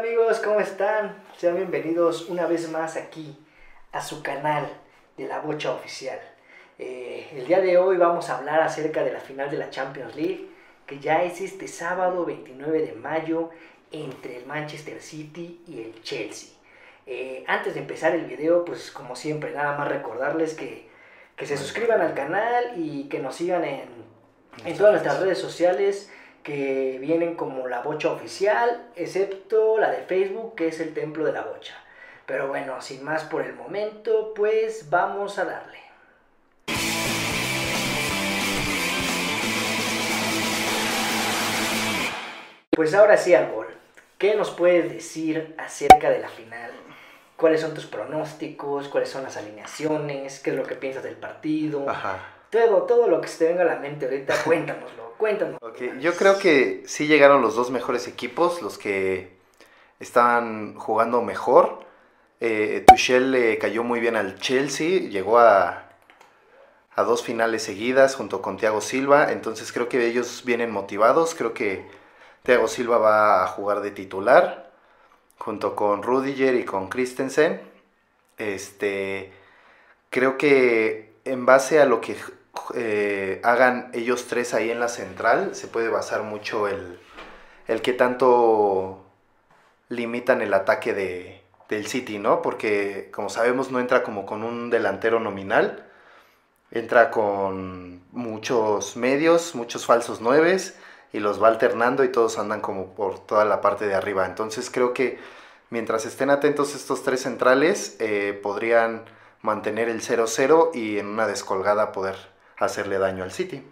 amigos? ¿Cómo están? Sean bienvenidos una vez más aquí a su canal de la Bocha Oficial. Eh, el día de hoy vamos a hablar acerca de la final de la Champions League, que ya es este sábado 29 de mayo entre el Manchester City y el Chelsea. Eh, antes de empezar el video, pues como siempre, nada más recordarles que, que se suscriban al canal y que nos sigan en, en todas nuestras redes sociales que vienen como la bocha oficial, excepto la de Facebook, que es el templo de la bocha. Pero bueno, sin más por el momento, pues vamos a darle. Pues ahora sí gol. ¿Qué nos puedes decir acerca de la final? ¿Cuáles son tus pronósticos? ¿Cuáles son las alineaciones? ¿Qué es lo que piensas del partido? Ajá. Todo, todo lo que se te venga a la mente ahorita, cuéntanoslo, cuéntanos. Yo creo que sí llegaron los dos mejores equipos, los que estaban jugando mejor. Eh, Tuchel le cayó muy bien al Chelsea, llegó a, a dos finales seguidas junto con Thiago Silva, entonces creo que ellos vienen motivados, creo que Thiago Silva va a jugar de titular junto con Rudiger y con Christensen. Este, creo que en base a lo que eh, hagan ellos tres ahí en la central, se puede basar mucho el, el que tanto limitan el ataque de, del City, ¿no? Porque como sabemos no entra como con un delantero nominal, entra con muchos medios, muchos falsos nueves y los va alternando y todos andan como por toda la parte de arriba. Entonces creo que mientras estén atentos estos tres centrales eh, podrían mantener el 0-0 y en una descolgada poder hacerle daño al City.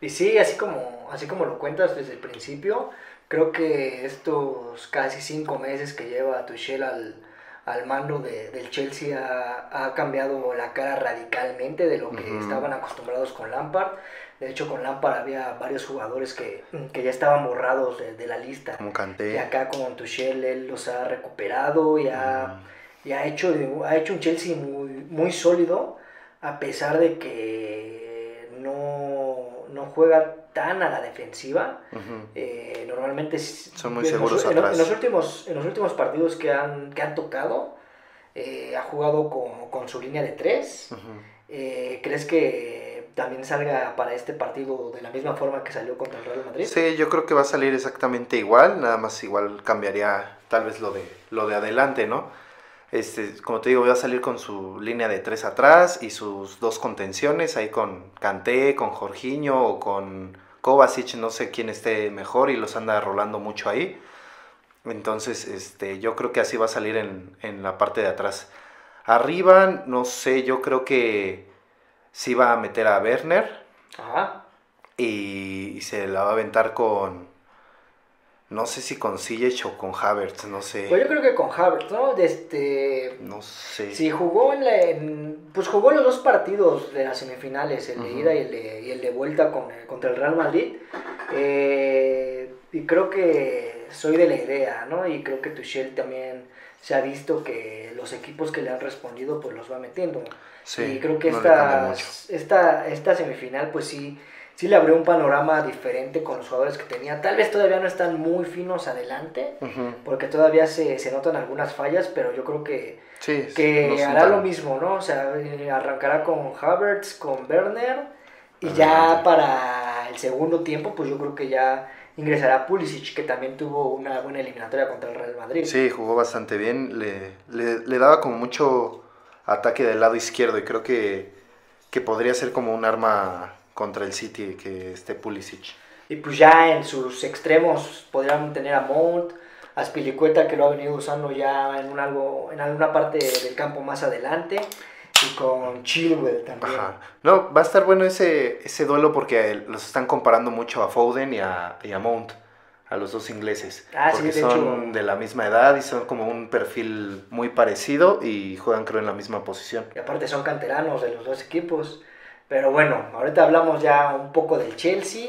Y sí, así como, así como lo cuentas desde el principio, creo que estos casi cinco meses que lleva Tuchel al, al mando de, del Chelsea ha, ha, cambiado la cara radicalmente de lo que uh -huh. estaban acostumbrados con Lampard. De hecho, con Lampard había varios jugadores que, que ya estaban borrados de, de, la lista. Como Kanté. Y acá con Tuchel él los ha recuperado y ha, uh -huh. y ha, hecho, ha hecho un Chelsea muy, muy sólido, a pesar de que juega tan a la defensiva. Uh -huh. eh, normalmente son muy seguros en, atrás. En los, últimos, en los últimos partidos que han, que han tocado, eh, ha jugado con, con, su línea de tres. Uh -huh. eh, ¿Crees que también salga para este partido de la misma forma que salió contra el Real Madrid? Sí, yo creo que va a salir exactamente igual, nada más igual cambiaría tal vez lo de, lo de adelante, ¿no? Este, como te digo, va a salir con su línea de tres atrás y sus dos contenciones, ahí con Kanté, con Jorginho o con Kovacic, no sé quién esté mejor y los anda rolando mucho ahí. Entonces, este, yo creo que así va a salir en, en la parte de atrás. Arriba, no sé, yo creo que sí va a meter a Werner. Ajá. Y, y se la va a aventar con, no sé si con Ziyech o con Havertz, no sé. Pues yo creo que con Havertz, ¿no? Este, no sé. Sí, jugó en, la, en, Pues jugó los dos partidos de las semifinales, el de uh -huh. ida y el de, y el de vuelta con contra el Real Madrid. Eh, y creo que soy de la idea, ¿no? Y creo que Tuchel también se ha visto que los equipos que le han respondido, pues los va metiendo. Sí, y creo que no esta, esta, esta semifinal, pues sí sí le abrió un panorama diferente con los jugadores que tenía. Tal vez todavía no están muy finos adelante, uh -huh. porque todavía se, se, notan algunas fallas, pero yo creo que, sí, que no hará lo mismo, ¿no? O sea, arrancará con Havertz, con Werner, y ya para el segundo tiempo, pues yo creo que ya ingresará Pulisic, que también tuvo una buena eliminatoria contra el Real Madrid. Sí, jugó bastante bien, le, le, le daba como mucho ataque del lado izquierdo, y creo que, que podría ser como un arma contra el City que esté Pulisic. Y pues ya en sus extremos podrían tener a Mount, a Spilicueta que lo ha venido usando ya en un algo en alguna parte del campo más adelante y con Chilwell también. Ajá. No, va a estar bueno ese, ese duelo porque los están comparando mucho a Foden y a, y a Mount, a los dos ingleses. Ah, porque sí, de son hecho. de la misma edad y son como un perfil muy parecido y juegan creo en la misma posición. Y aparte son canteranos de los dos equipos. Pero bueno, ahorita hablamos ya un poco del Chelsea.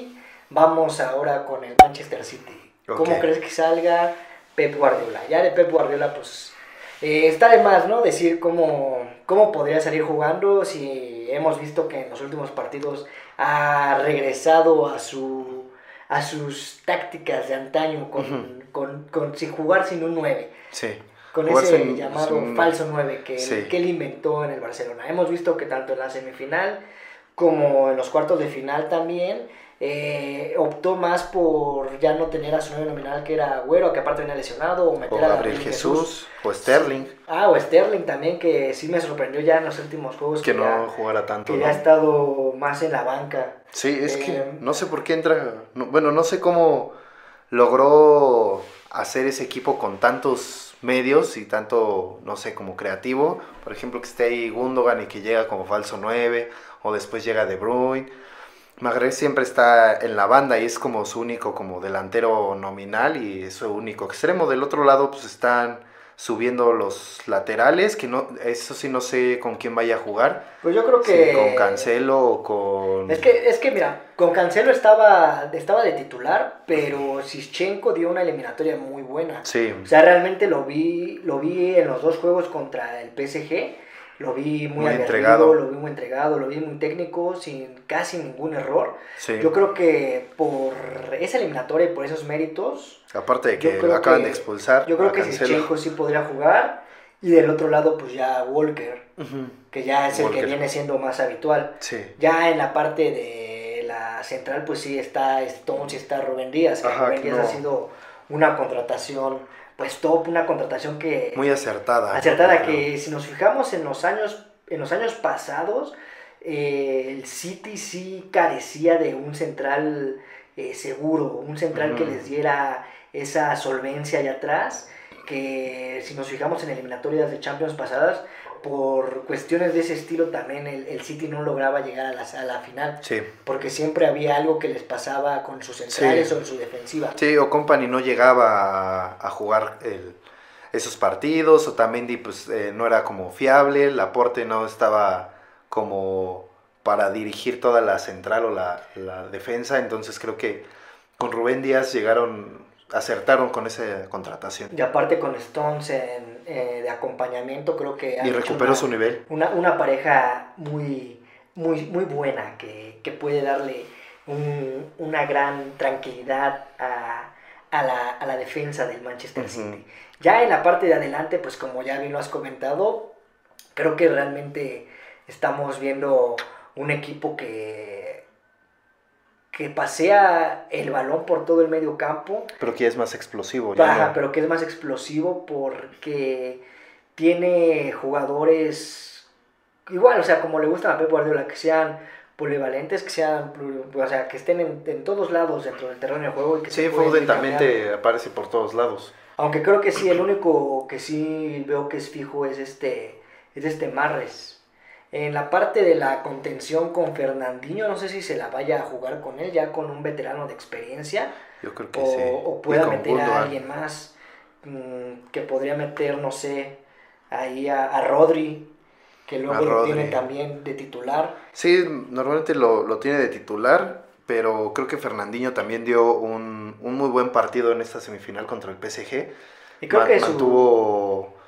Vamos ahora con el Manchester City. Okay. ¿Cómo crees que salga Pep Guardiola? Ya de Pep Guardiola, pues eh, está de más, ¿no? Decir cómo, cómo podría salir jugando si hemos visto que en los últimos partidos ha regresado a su, a sus tácticas de antaño con, con, con, sin jugar sin un 9. Sí. Con ese llamado falso 9 que, que él inventó en el Barcelona. Hemos visto que tanto en la semifinal como en los cuartos de final también eh, optó más por ya no tener a su nueve nominal que era Agüero, que aparte venía lesionado, o meter a Gabriel Jesús, o Sterling. Ah, o Sterling también, que sí me sorprendió ya en los últimos juegos. Que, no jugara tanto. Que ya ha estado más en la banca. Sí, es que eh, no sé por qué entra. bueno, no sé cómo logró hacer ese equipo con tantos medios y tanto, no sé, como creativo. Por ejemplo, que esté ahí Gundogan y que llega como falso 9, o después llega De Bruyne Magre siempre está en la banda y es como su único como delantero nominal y es su único extremo. Del otro lado pues están subiendo los laterales, que no, eso sí no sé con quién vaya a jugar. Pues yo creo que... con Cancelo o con... Es que, es que mira, con Cancelo estaba, estaba de titular, pero Sischenko dio una eliminatoria muy buena. Sí. O sea, realmente lo vi, lo vi en los dos juegos contra el PSG lo vi muy, entregado. lo vi muy entregado, lo vi muy técnico, sin casi ningún error. Yo creo que por esa eliminatoria y por esos méritos. Aparte de que lo acaban de expulsar. Yo creo que Sichenko sí podría jugar. Y del otro lado, pues ya Walker, que ya es el que viene siendo más habitual. Ya en la parte de la central, pues sí está Stones y está Rubén Díaz. Que Rubén Díaz ha sido una contratación pues top, una contratación que... Muy acertada. Acertada, que si nos fijamos en los años, en los años pasados, eh, el City sí carecía de un central eh, seguro, un central que les diera esa solvencia allá atrás, que si nos fijamos en eliminatorias de Champions pasadas, por cuestiones de ese estilo también el, City no lograba llegar a la, a la final. Sí. Porque siempre había algo que les pasaba con sus centrales o en su defensiva. Sí, o Company no llegaba a, jugar esos partidos, o también pues, eh, no era como fiable, el aporte no estaba como para dirigir toda la central o la, la defensa, entonces creo que con Rubén Díaz llegaron acertaron con esa contratación. Y aparte con Stones en, eh, de acompañamiento, creo que... Y recuperó su nivel. Una, una, pareja muy, muy, muy buena que, que puede darle un, una gran tranquilidad a, a, la, a, la, defensa del Manchester City. Ya en la parte de adelante, pues como ya bien lo has comentado, creo que realmente estamos viendo un equipo que que pasea el balón por todo el medio campo. Pero que es más explosivo. Ya pero que es más explosivo porque tiene jugadores igual, o sea, como le gusta a Pep Guardiola, que sean polivalentes, que sean, o sea, que estén en, todos lados dentro del terreno de juego. Y que sí, Foden aparece por todos lados. Aunque creo que sí, el único que sí veo que es fijo es este, es este Marres. En la parte de la contención con Fernandinho, no sé si se la vaya a jugar con él, ya con un veterano de experiencia. Yo creo que o, sí. O pueda meter a alguien más mm, que podría meter, no sé, ahí a, Rodri, que luego lo tiene también de titular. Sí, normalmente lo, tiene de titular, pero creo que Fernandinho también dio un, muy buen partido en esta semifinal contra el PSG. Y creo que mantuvo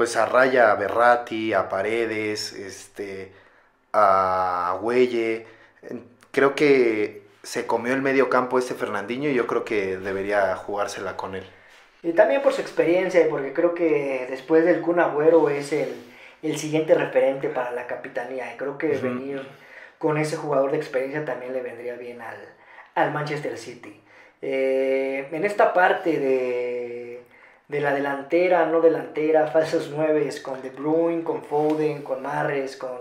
pues a Raya, a Berrati, a Paredes, este, a Huelle. Creo que se comió el medio campo este Fernandinho y yo creo que debería jugársela con él. Y también por su experiencia, porque creo que después del Kun Agüero es el, siguiente referente para la capitanía. Y creo que venir con ese jugador de experiencia también le vendría bien al, Manchester City. Eh, en esta parte de, de la delantera, no delantera, falsos nueves, con De Bruyne, con Foden, con Marres, con,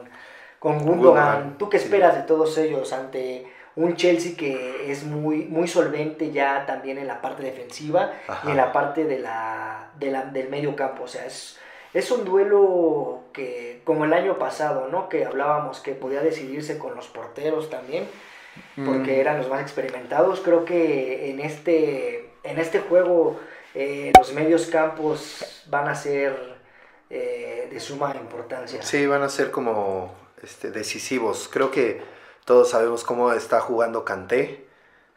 con Gundogan. ¿Tú qué esperas de todos ellos ante un Chelsea que es muy, muy solvente ya también en la parte defensiva y en la parte de la, del medio campo? O sea, es, es un duelo que, como el año pasado, ¿no? Que hablábamos que podía decidirse con los porteros también, porque mm. eran los más experimentados. Creo que en este, en este juego eh, los medios campos van a ser eh, de suma importancia. Sí, van a ser como este, decisivos. Creo que todos sabemos cómo está jugando Kanté,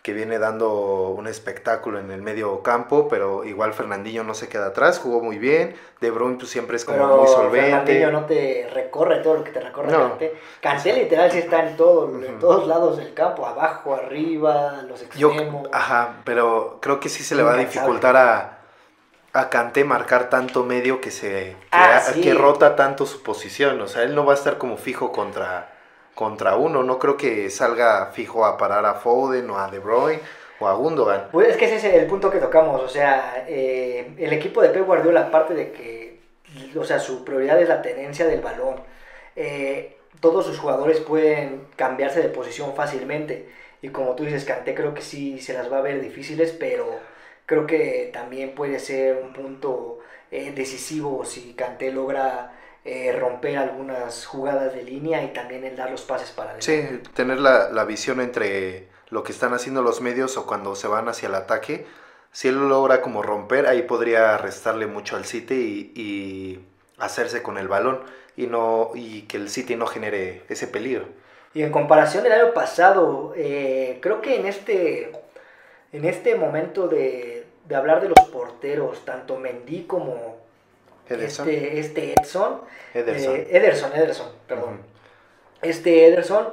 que viene dando un espectáculo en el medio campo, pero igual Fernandinho no se queda atrás, jugó muy bien, De Bruyne pues, siempre es como Pero muy solvente. Fernandinho no te recorre todo lo que te recorre No. Kanté. Kanté literal sí está en, todo, en todos lados del campo, abajo, arriba, los Yo, extremos. ajá, pero creo que sí se le va a dificultar a, a Kanté marcar tanto medio que se que, Ah, sí. que rota tanto su posición. O sea, él no va a estar como fijo contra, contra uno. No creo que salga fijo a parar a Foden o a De Bruyne o a Gundogan. Pues es que ese es el punto que tocamos, o sea, eh, el equipo de Pep Guardiola, aparte de que, o sea, su prioridad es la tenencia del balón, eh, todos sus jugadores pueden cambiarse de posición fácilmente, y como tú dices, Kanté creo que sí se las va a ver difíciles, pero creo que también puede ser un punto eh, decisivo si Kanté logra eh, romper algunas jugadas de línea y también el dar los pases para adelante. Sí, tener la, la visión entre lo que están haciendo los medios o cuando se van hacia el ataque. Si él logra como romper, ahí podría restarle mucho al City y, y hacerse con el balón y no y que el City no genere ese peligro. Y en comparación del año pasado, eh, creo que en este, en este momento de, de hablar de los porteros, tanto Mendy como Ederson. este, este Edson, Ederson. eh, Ederson, Ederson, perdón. Este Ederson,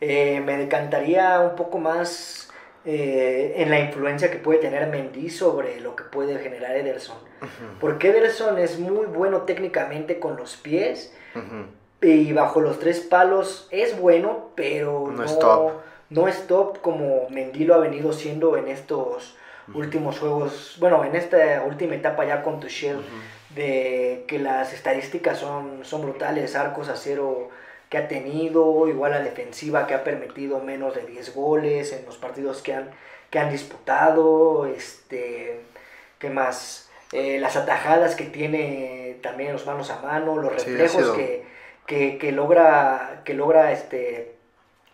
eh, me decantaría un poco más eh, en la influencia que puede tener Mendy sobre lo que puede generar Ederson. Porque Ederson es muy bueno técnicamente con los pies, y bajo los tres palos es bueno, pero No no, es top. no es top como Mendy lo ha venido siendo en estos últimos juegos, bueno, en esta última etapa ya con Tuchel. De que las estadísticas son, son brutales, arcos a cero que ha tenido, igual la defensiva que ha permitido menos de 10 goles en los partidos que han, que han disputado, este, ¿qué más? Eh, las atajadas que tiene también los manos a mano, los reflejos que, que, que logra, que logra este,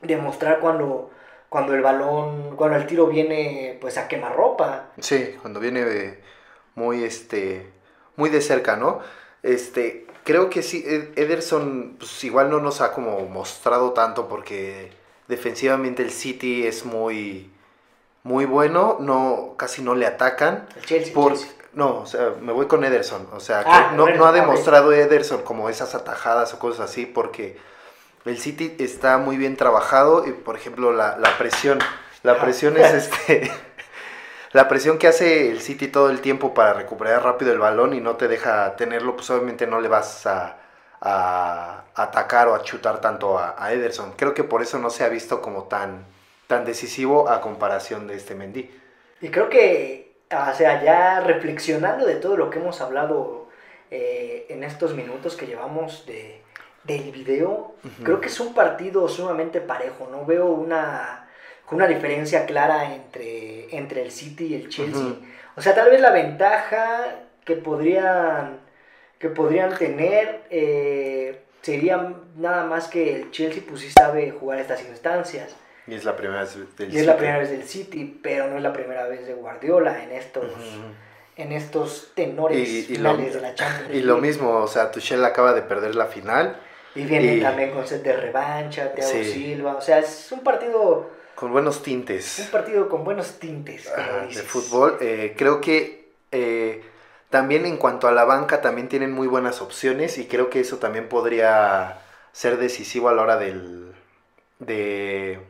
demostrar cuando, cuando el balón, cuando el tiro viene pues a quemarropa. Sí, cuando viene de- muy este muy de cerca, ¿no? Este, creo que sí Ed- Ederson pues igual no nos ha como mostrado tanto porque defensivamente el City es muy muy bueno, no casi no le atacan El Chelsea, el por Chelsea. no, o sea, me voy con Ederson, o sea, Ah, no, no ha demostrado Ederson como esas atajadas o cosas así porque el City está muy bien trabajado y por ejemplo la, la presión, la Ajá. presión es este la presión que hace el City todo el tiempo para recuperar rápido el balón y no te deja tenerlo, pues obviamente no le vas a, a atacar o a chutar tanto a, a Ederson. Creo que por eso no se ha visto como tan, tan decisivo a comparación de este Mendy. Y creo que, o sea, ya reflexionando de todo lo que hemos hablado eh, en estos minutos que llevamos de, del video, creo que es un partido sumamente parejo. No veo una, una diferencia clara entre, entre el City y el Chelsea. Ujú. O sea, tal vez la ventaja que podrían, que podrían tener eh, sería nada más que el Chelsea pues sí sabe jugar estas instancias. Y es la primera vez del Y es la City. primera vez del City, pero no es la primera vez de Guardiola en estos, Ujú. en estos tenores Y, y lo, finales de la Champions y lo mismo, o sea, Tuchel acaba de perder la final Y viene y- también con set de revancha, Thiago Sí. Silva. O sea, es un partido, con buenos un tintes partido con buenos tintes, como ajá, de fútbol. Eh, creo que eh, también en cuanto a la banca también tienen muy buenas opciones y creo que eso también podría ser decisivo a la hora del, de,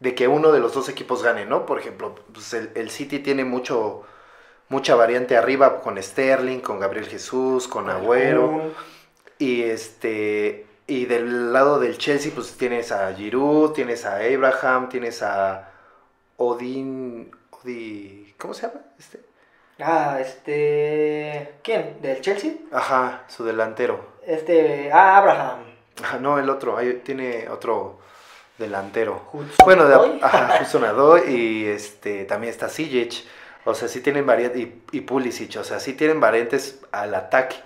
de que uno de los dos equipos gane, ¿no? Por ejemplo, pues el, el City tiene mucho mucha variante arriba con Sterling, con Gabriel Jesús, con Agüero. Un- Y este y del lado del Chelsea pues tienes a Giroud, tienes a Abraham, tienes a Odin Odi, ¿cómo se llama? Este? Ah, este... ¿Quién? ¿Del Chelsea? Ajá, su delantero. Este... Ah, Abraham. Ajá, no, el otro, ahí tiene otro delantero. Hudson Bueno, de, Odoi. ajá, Hudson Odoi y este también está Sijic. O sea, sí tienen variantes y, y Pulisic, o sea, sí tienen variantes al ataque.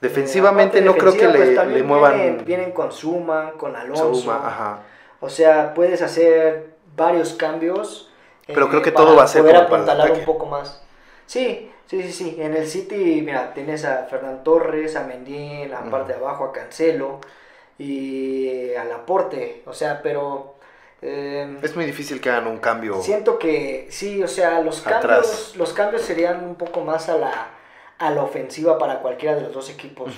Defensivamente Eh, no creo que pues, le, le muevan Vienen, vienen con Suma, con Alonso. Ajá. O sea, puedes hacer varios cambios. eh, Pero creo que todo va a ser poder como para el un poco más. Sí, sí, sí, sí. En el City, mira, tienes a Fernán Torres, a Mendy en la parte de abajo, a Cancelo y a Laporte. O sea, pero Eh, Es muy difícil que hagan un cambio. Siento que sí, o sea, los Atrás. cambios, los cambios serían un poco más a la, a la ofensiva para cualquiera de los dos equipos.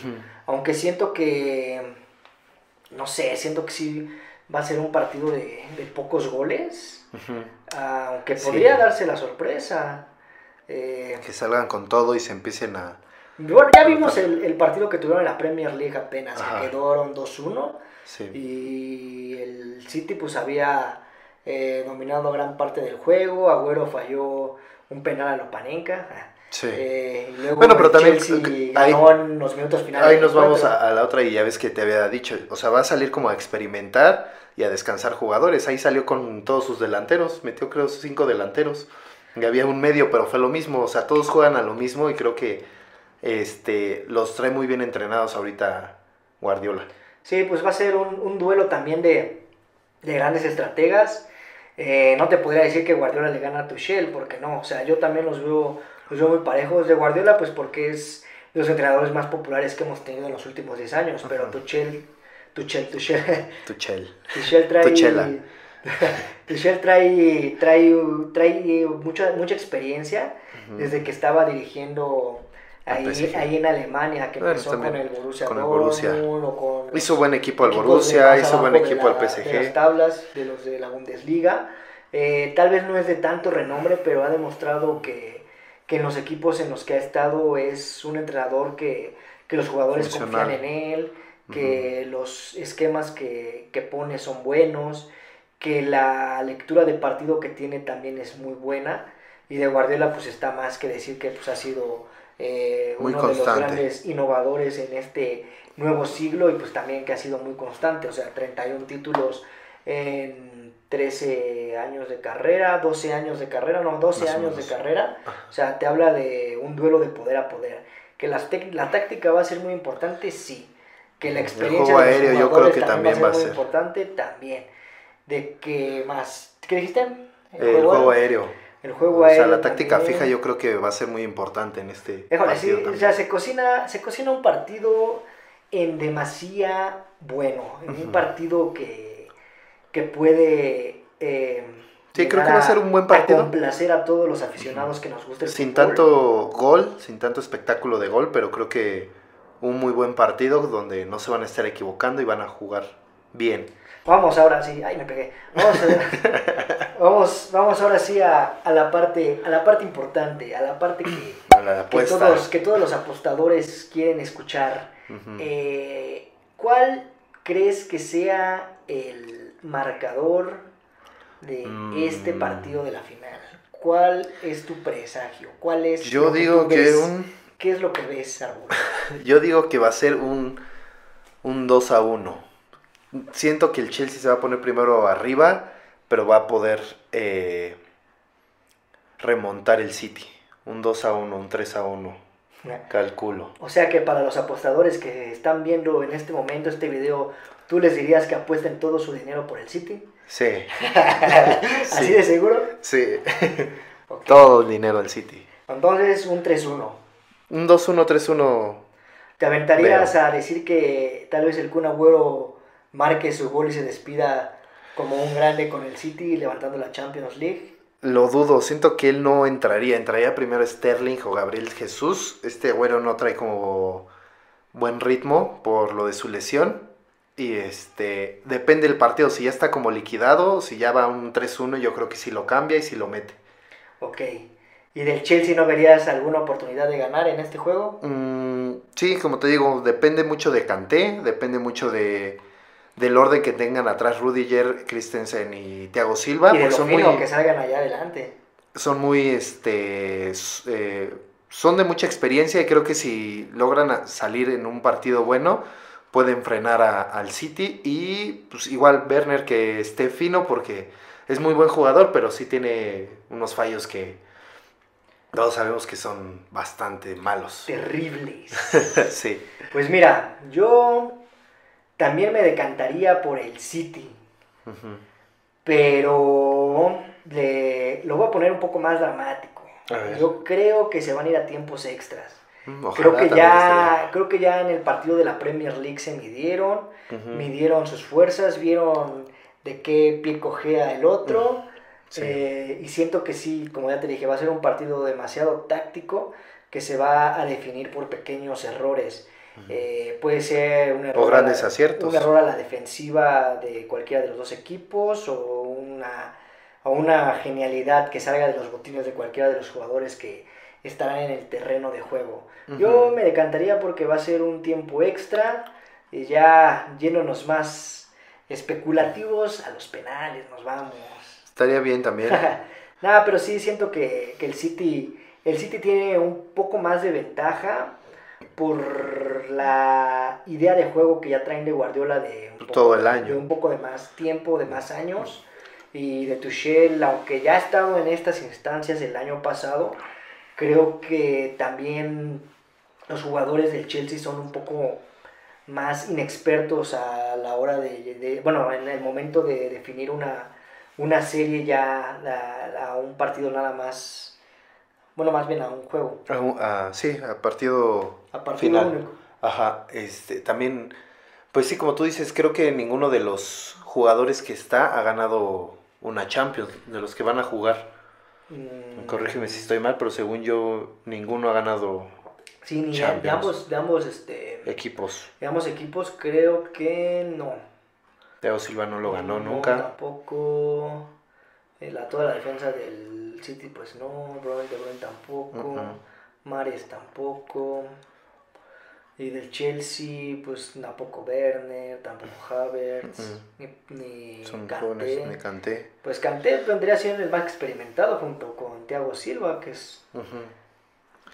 Aunque siento que, no sé, siento que sí va a ser un partido de, de pocos goles. Aunque Sí. podría darse la sorpresa. Eh, Que salgan con todo y se empiecen a... bueno, ya vimos el, el partido que tuvieron en la Premier League apenas, Ajá. que quedaron 2-1. Sí. Y el City pues había eh, dominado gran parte del juego. Agüero falló un penal a Lopanenka. Sí. Eh, luego Bueno, pero también, Chelsea ganó ahí- en los minutos finales. Ahí nos vamos a, a la otra y ya ves que te había dicho, o sea, va a salir como a experimentar y a descansar jugadores. Ahí salió con todos sus delanteros, metió creo cinco delanteros. Y había un medio, pero fue lo mismo, o sea, todos juegan a lo mismo y creo que este los trae muy bien entrenados ahorita Guardiola. Sí, pues va a ser un, un duelo también de, de grandes estrategas. Eh, no te podría decir que Guardiola le gana a Tuchel, porque no. O sea, yo también los veo, los veo muy parejos. De Guardiola, pues porque es de los entrenadores más populares que hemos tenido en los últimos 10 años. Pero. Tuchel, Tuchel, Tuchel, Tuchel. Tuchel trae... Tuchela. Tuchel trae, trae, trae mucha, mucha experiencia desde que estaba dirigiendo ahí, PSG. ahí en Alemania, que Bueno, empezó con el Borussia con el Borussia. Dortmund con Hizo buen equipo al Borussia, hizo buen equipo al la- De las PSG. tablas de los de la Bundesliga. Eh, tal vez no es de tanto renombre, pero ha demostrado que, que en los equipos en los que ha estado es un entrenador que, que los jugadores Funcional. confían en él, que los esquemas que, que pone son buenos, que la lectura de partido que tiene también es muy buena. Y de Guardiola pues está más que decir que pues ha sido eh, Muy uno de los constante. grandes innovadores en este nuevo siglo y pues también que ha sido muy constante, o sea, 31 títulos en 13 años de carrera, 12 años de carrera, no, 12 Más o años de carrera, o sea, te habla de un duelo de poder a poder. Que las la táctica va a ser muy importante, sí. Que la experiencia de los aéreo yo jugadores creo que también va a va a ser muy importante, también. De que más, ¿qué dijiste? El juego aéreo. El juego O sea, la táctica también. fija yo creo que va a ser muy importante en este Híjole, sí, partido o también. sea, se cocina, se cocina un partido en demasía bueno, en un partido que, que puede eh, Sí, creo que va a ser un buen partido. A complacer a todos los aficionados que nos gusta el Sin fútbol. tanto gol, sin tanto espectáculo de gol, pero creo que un muy buen partido donde no se van a estar equivocando y van a jugar bien. Vamos ahora sí, ay me pegué. Vamos, a- vamos, vamos ahora sí a, a la parte, a la parte importante, a la parte que, la que todos, que todos los apostadores quieren escuchar. Eh, ¿Cuál crees que sea el marcador de Mm. este partido de la final? ¿Cuál es tu presagio? ¿Cuál es Yo digo que ves? un ¿Qué es lo que ves, Arbol? yo digo que va a ser un un 2 a 1. Siento que el Chelsea se va a poner primero arriba, pero va a poder eh, remontar el City. Un 2 a 1, un 3 a 1, calculo. O sea que para los apostadores que están viendo en este momento este video, ¿tú les dirías que apuesten todo su dinero por el City? Sí, ¿Así Sí. de seguro? sí. Todo el dinero al City. Entonces, un 3-1. Un 2-1, 3-1. ¿Te aventarías a decir que tal vez el Kun Agüero marque su gol y se despida como un grande con el City levantando la Champions League? Lo dudo, siento que él no entraría. Entraría primero Sterling o Gabriel Jesús. Este güero no trae como buen ritmo por lo de su lesión. Y este, depende del partido. Si ya está como liquidado, si ya va un 3-1, yo creo que sí lo cambia y sí lo mete. Ok. ¿Y del Chelsea no verías alguna oportunidad de ganar en este juego? Mm, sí, como te digo, depende mucho de Kanté, depende mucho de, del orden que tengan atrás Rudiger, Christensen y Thiago Silva. y de son muy, que salgan allá adelante. son muy, este, eh, son de mucha experiencia y creo que si logran salir en un partido bueno, pueden frenar a- al City y pues igual Werner que esté fino porque es muy buen jugador, pero sí tiene unos fallos que todos sabemos que son bastante malos. Terribles. sí. Pues mira, yo también me decantaría por el City. Pero le- lo voy a poner un poco más dramático. Yo creo que se van a ir a tiempos extras. Mm, ojalá Creo que ya, creo que ya en el partido de la Premier League se midieron, midieron sus fuerzas, vieron de qué pie cojea el otro. Sí. Eh, y siento que sí, como ya te dije, va a ser un partido demasiado táctico que se va a definir por pequeños errores. Eh, puede ser un error, O grandes la, aciertos. un error a la defensiva de cualquiera de los dos equipos o una, o una genialidad que salga de los botines de cualquiera de los jugadores que estarán en el terreno de juego. Yo me decantaría porque va a ser un tiempo extra y ya yéndonos más especulativos a los penales nos vamos. Estaría bien también. Nada, pero sí siento que, que el City el City tiene un poco más de ventaja por la idea de juego que ya traen de Guardiola de un poco, Todo el año. de un poco de más tiempo, de más años y de Tuchel, aunque ya ha estado en estas instancias el año pasado, creo que también los jugadores del Chelsea son un poco más inexpertos a la hora de, de- bueno, en el momento de definir una, una serie ya a, a un partido nada más, bueno, más bien a un juego, Ah, sí, a partido a partido final. único. Ajá, este, también, pues sí, como tú dices, creo que ninguno de los jugadores que está ha ganado una Champions, de los que van a jugar. Mm, Corrígeme si estoy mal, pero según yo, ninguno ha ganado Sí, ni de, ambos, de ambos, este, equipos. de ambos equipos creo que no. Teo Silva no lo ganó nunca. Tampoco. Eh, la, toda la defensa del City, pues no. Robert De Bruyne tampoco. Ujú. Mares tampoco. Y del Chelsea, pues tampoco Werner, tampoco Havertz, ni, ni Son Kanté. jóvenes. Pues Kanté vendría siendo el más experimentado junto con Thiago Silva, que es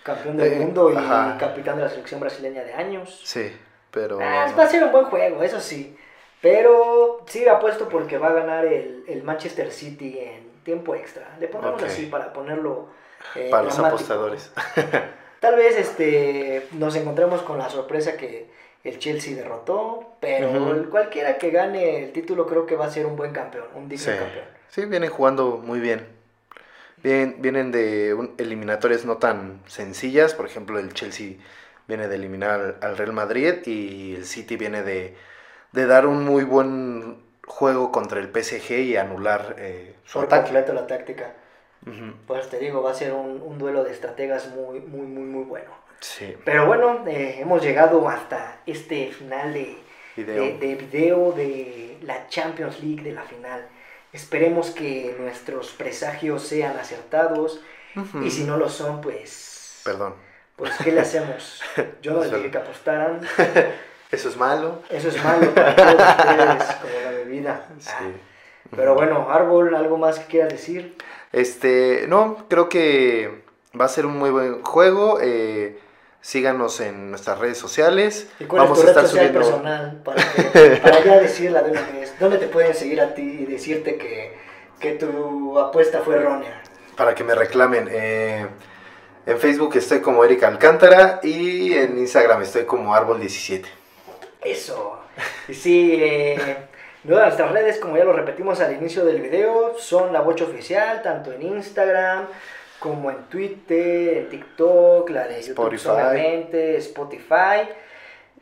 campeón del Eh, mundo y ajá. capitán de la selección brasileña de años. Sí, pero... Ah, va a ser un buen juego, eso sí. Pero sí apuesto porque va a ganar el, el Manchester City en tiempo extra. Le ponemos Ok. así para ponerlo. eh, para los apostadores. Tal vez este, nos encontremos con la sorpresa que el Chelsea derrotó, pero cualquiera que gane el título creo que va a ser un buen campeón, un digno Sí. campeón. Sí, vienen jugando muy bien. Bien, vienen de un- eliminatorias no tan sencillas. Por ejemplo, el Chelsea viene de eliminar al, al Real Madrid y el City viene de, de dar un muy buen juego contra el PSG y anular eh, su Por ataque. completo la táctica. Pues te digo, va a ser un, un duelo de estrategas muy, muy, muy, muy bueno. Sí, Pero bueno, eh, hemos llegado hasta este final de, video. de, de video de la Champions League de la final. Esperemos que nuestros presagios sean acertados y si no lo son, pues... Perdón. Pues, ¿qué le hacemos? Yo no les dije que apostaran. Eso es malo. Eso es malo para todos ustedes, como la bebida. Sí. Ah, pero bueno, Árbol, ¿algo más que quieras decir? Este, no, creo que va a ser un muy buen juego. eh, síganos en nuestras redes sociales. ¿Y cuál Vamos es a tu red estar social subiendo. personal? Para, que- para ya decirla de una vez. ¿Dónde te pueden seguir a ti y decirte que, que tu apuesta fue errónea? Para que me reclamen. eh, en Facebook estoy como Erika Alcántara y en Instagram estoy como Árbol17. Eso. Y sí, eh, nuestras redes, como ya lo repetimos al inicio del video, son la Bocha Oficial, tanto en Instagram como en Twitter, en TikTok, la de YouTube Spotify. solamente, Spotify.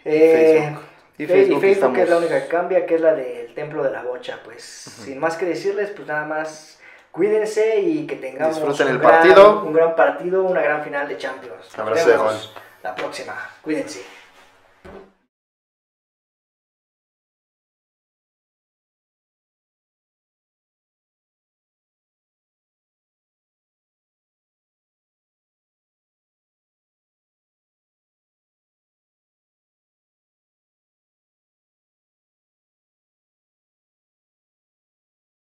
eh, Facebook. Y Y Facebook, que es la única que cambia, que es la del Templo de la Bocha. Pues sin más que decirles, pues nada más cuídense y que tengamos Disfruten un el gran- partido. un gran partido, una gran final de Champions. Nos vemos. La próxima. Cuídense.